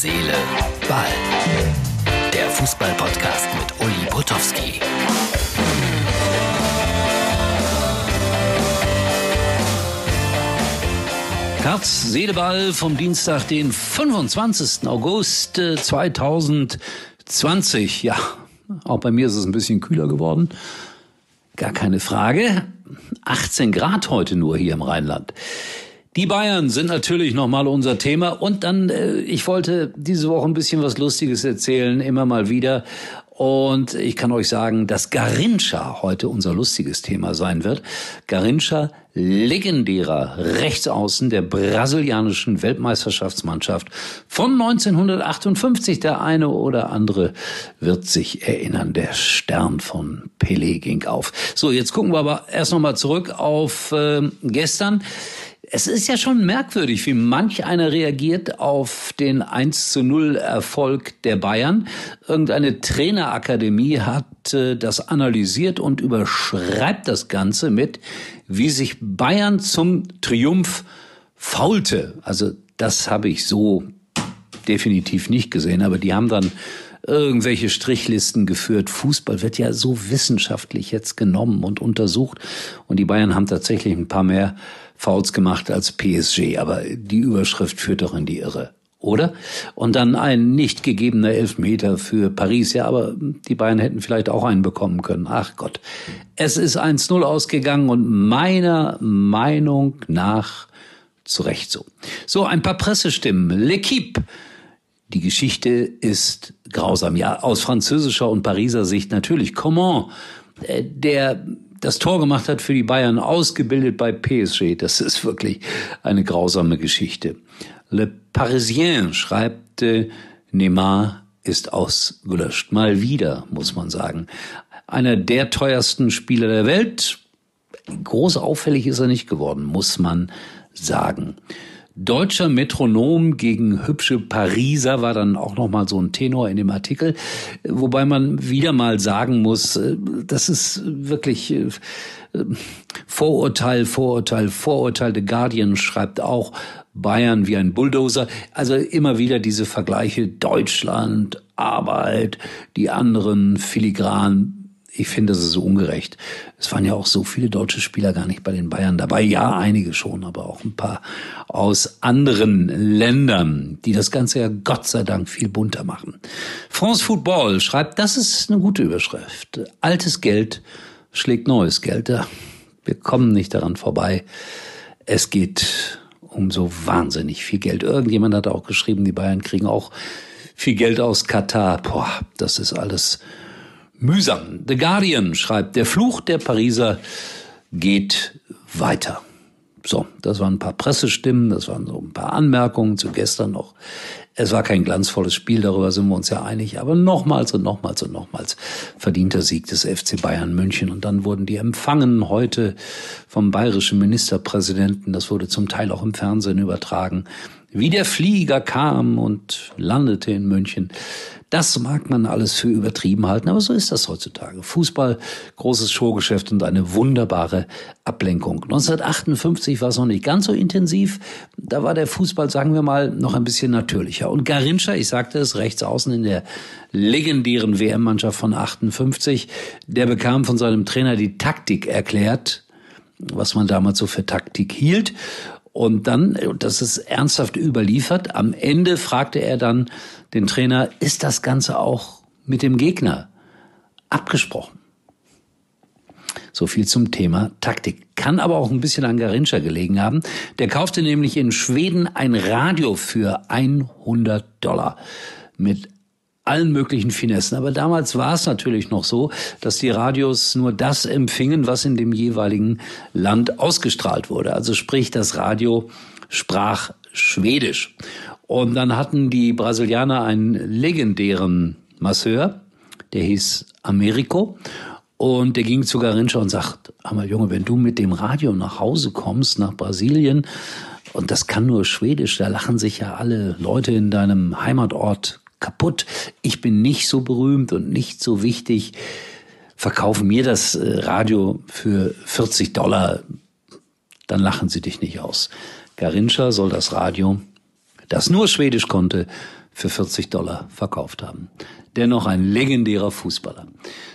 Seele, Ball. Der Fußball-Podcast mit Uli Potowski. Herz, Seele, Ball vom Dienstag, den 25. August 2020. Ja, auch bei mir ist es ein bisschen kühler geworden. Gar keine Frage. 18 Grad heute nur hier im Rheinland. Die Bayern sind natürlich nochmal unser Thema. Und dann, äh, ich wollte diese Woche ein bisschen was Lustiges erzählen, immer mal wieder. Und ich kann euch sagen, dass Garincha heute unser lustiges Thema sein wird. Garincha, legendärer Rechtsaußen der brasilianischen Weltmeisterschaftsmannschaft von 1958. Der eine oder andere wird sich erinnern. Der Stern von Pelé ging auf. So, jetzt gucken wir aber erst nochmal zurück auf äh, gestern. Es ist ja schon merkwürdig, wie manch einer reagiert auf den 1 zu 0 Erfolg der Bayern. Irgendeine Trainerakademie hat äh, das analysiert und überschreibt das Ganze mit, wie sich Bayern zum Triumph faulte. Also das habe ich so definitiv nicht gesehen, aber die haben dann irgendwelche Strichlisten geführt. Fußball wird ja so wissenschaftlich jetzt genommen und untersucht. Und die Bayern haben tatsächlich ein paar mehr Fouls gemacht als PSG. Aber die Überschrift führt doch in die Irre. Oder? Und dann ein nicht gegebener Elfmeter für Paris. Ja, aber die Bayern hätten vielleicht auch einen bekommen können. Ach Gott. Es ist 1-0 ausgegangen und meiner Meinung nach zu Recht so. So, ein paar Pressestimmen. L'Equipe. Die Geschichte ist grausam. Ja, aus französischer und Pariser Sicht natürlich. Comment? Äh, der das Tor gemacht hat für die Bayern, ausgebildet bei PSG. Das ist wirklich eine grausame Geschichte. Le Parisien schreibt, äh, Neymar ist ausgelöscht. Mal wieder, muss man sagen. Einer der teuersten Spieler der Welt. Groß auffällig ist er nicht geworden, muss man sagen. Deutscher Metronom gegen hübsche Pariser war dann auch noch mal so ein Tenor in dem Artikel, wobei man wieder mal sagen muss, äh, das ist wirklich äh, Vorurteil, Vorurteil, Vorurteil. The Guardian schreibt auch Bayern wie ein Bulldozer. Also immer wieder diese Vergleiche Deutschland, Arbeit, die anderen filigran ich finde, das ist so ungerecht. Es waren ja auch so viele deutsche Spieler gar nicht bei den Bayern dabei. Ja, einige schon, aber auch ein paar aus anderen Ländern, die das Ganze ja Gott sei Dank viel bunter machen. France Football schreibt, das ist eine gute Überschrift. Altes Geld schlägt neues Geld. Wir kommen nicht daran vorbei. Es geht um so wahnsinnig viel Geld. Irgendjemand hat auch geschrieben, die Bayern kriegen auch viel Geld aus Katar. Boah, das ist alles mühsam. The Guardian schreibt, der Fluch der Pariser geht weiter. So, das waren ein paar Pressestimmen, das waren so ein paar Anmerkungen zu gestern noch. Es war kein glanzvolles Spiel, darüber sind wir uns ja einig, aber nochmals und nochmals und nochmals verdienter Sieg des FC Bayern München. Und dann wurden die empfangen heute vom bayerischen Ministerpräsidenten, das wurde zum Teil auch im Fernsehen übertragen, wie der Flieger kam und landete in München. Das mag man alles für übertrieben halten, aber so ist das heutzutage. Fußball, großes Showgeschäft und eine wunderbare Ablenkung. 1958 war es noch nicht ganz so intensiv. Da war der Fußball, sagen wir mal, noch ein bisschen natürlicher. Und Garincha, ich sagte es, rechts außen in der legendären WM-Mannschaft von 58, der bekam von seinem Trainer die Taktik erklärt, was man damals so für Taktik hielt. Und dann, das ist ernsthaft überliefert, am Ende fragte er dann den Trainer, ist das Ganze auch mit dem Gegner abgesprochen? So viel zum Thema Taktik. Kann aber auch ein bisschen an Garincha gelegen haben. Der kaufte nämlich in Schweden ein Radio für 100 Dollar mit allen möglichen Finessen. Aber damals war es natürlich noch so, dass die Radios nur das empfingen, was in dem jeweiligen Land ausgestrahlt wurde. Also sprich, das Radio sprach Schwedisch. Und dann hatten die Brasilianer einen legendären Masseur, der hieß Americo. Und der ging zu Garincha und sagt, einmal Junge, wenn du mit dem Radio nach Hause kommst, nach Brasilien, und das kann nur Schwedisch, da lachen sich ja alle Leute in deinem Heimatort kaputt. Ich bin nicht so berühmt und nicht so wichtig. Verkaufe mir das äh, Radio für 40 Dollar, dann lachen sie dich nicht aus. Garincha soll das Radio, das nur Schwedisch konnte, für 40 Dollar verkauft haben. Dennoch ein legendärer Fußballer.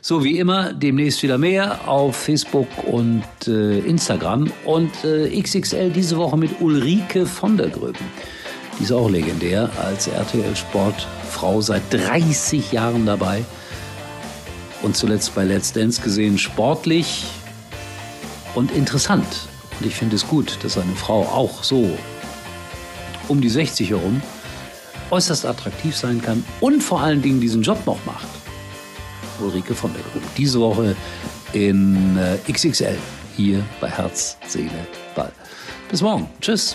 So wie immer, demnächst wieder mehr auf Facebook und äh, Instagram und äh, XXL diese Woche mit Ulrike von der Gröben. Die ist auch legendär als RTL Sport Frau seit 30 Jahren dabei und zuletzt bei Let's Dance gesehen sportlich und interessant. Und ich finde es gut, dass eine Frau auch so um die 60 herum äußerst attraktiv sein kann und vor allen Dingen diesen Job noch macht. Ulrike von der Grube. Diese Woche in äh, XXL hier bei Herz, Seele, Ball. Bis morgen. Tschüss.